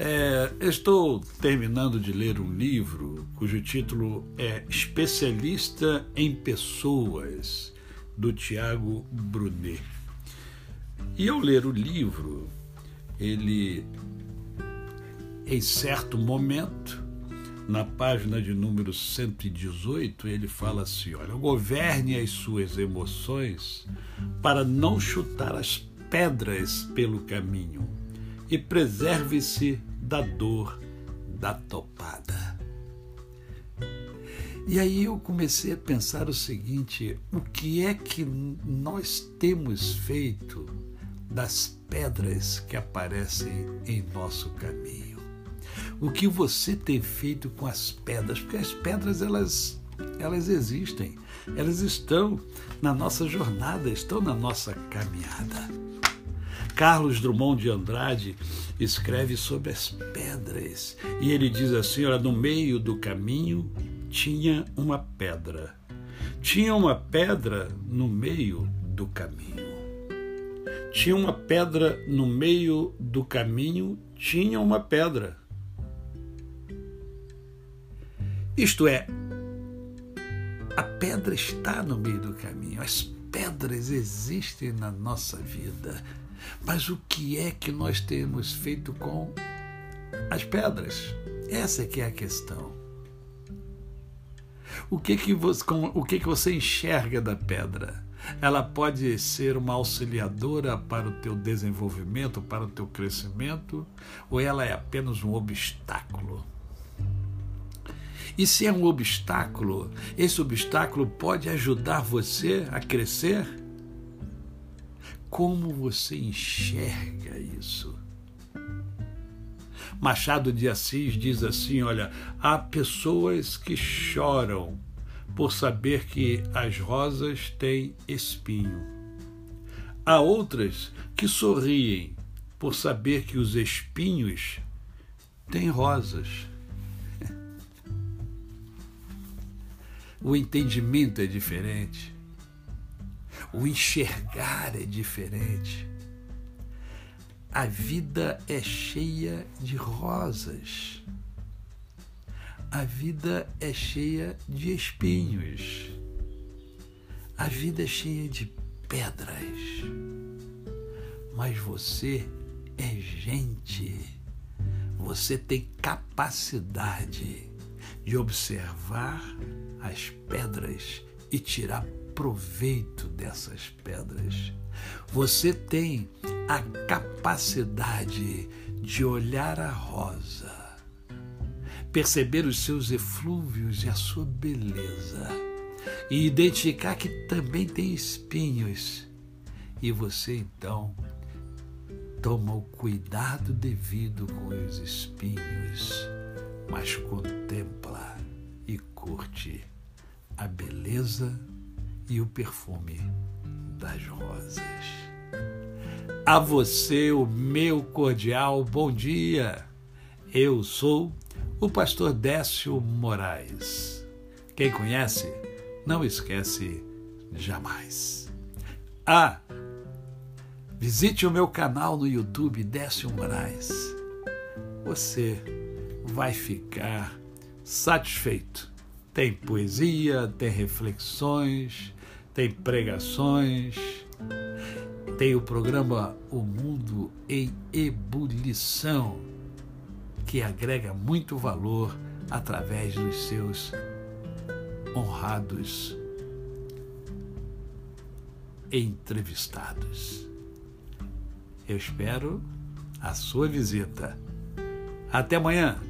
É, estou terminando de ler um livro cujo título é Especialista em Pessoas, do Tiago Brunet. E ao ler o livro, ele, em certo momento, na página de número 118, ele fala assim: olha, governe as suas emoções para não chutar as pedras pelo caminho e preserve-se da dor da topada. E aí eu comecei a pensar o seguinte: o que é que nós temos feito das pedras que aparecem em nosso caminho? O que você tem feito com as pedras? Porque as pedras elas elas existem, elas estão na nossa jornada, estão na nossa caminhada. Carlos Drummond de Andrade escreve sobre as pedras e ele diz assim: olha, no meio do caminho tinha uma pedra. Tinha uma pedra no meio do caminho. Tinha uma pedra no meio do caminho, tinha uma pedra. Isto é, a pedra está no meio do caminho, as pedras existem na nossa vida. Mas o que é que nós temos feito com as pedras? Essa é que é a questão. O que que você, o que que você enxerga da pedra? Ela pode ser uma auxiliadora para o teu desenvolvimento, para o teu crescimento, ou ela é apenas um obstáculo? E se é um obstáculo, esse obstáculo pode ajudar você a crescer? Como você enxerga isso? Machado de Assis diz assim: olha, há pessoas que choram por saber que as rosas têm espinho. Há outras que sorriem por saber que os espinhos têm rosas. O entendimento é diferente. O enxergar é diferente. A vida é cheia de rosas. A vida é cheia de espinhos. A vida é cheia de pedras. Mas você é gente. Você tem capacidade de observar as pedras e tirar proveito dessas pedras. Você tem a capacidade de olhar a rosa, perceber os seus eflúvios e a sua beleza, e identificar que também tem espinhos. E você então toma o cuidado devido com os espinhos, mas contempla a beleza e o perfume das rosas. A você, o meu cordial bom dia. Eu sou o pastor Décio Moraes. Quem conhece, não esquece jamais. Ah, visite o meu canal no YouTube Décio Moraes. Você vai ficar satisfeito. Tem poesia, tem reflexões, tem pregações, tem o programa O Mundo em Ebulição, que agrega muito valor através dos seus honrados entrevistados. Eu espero a sua visita. Até amanhã!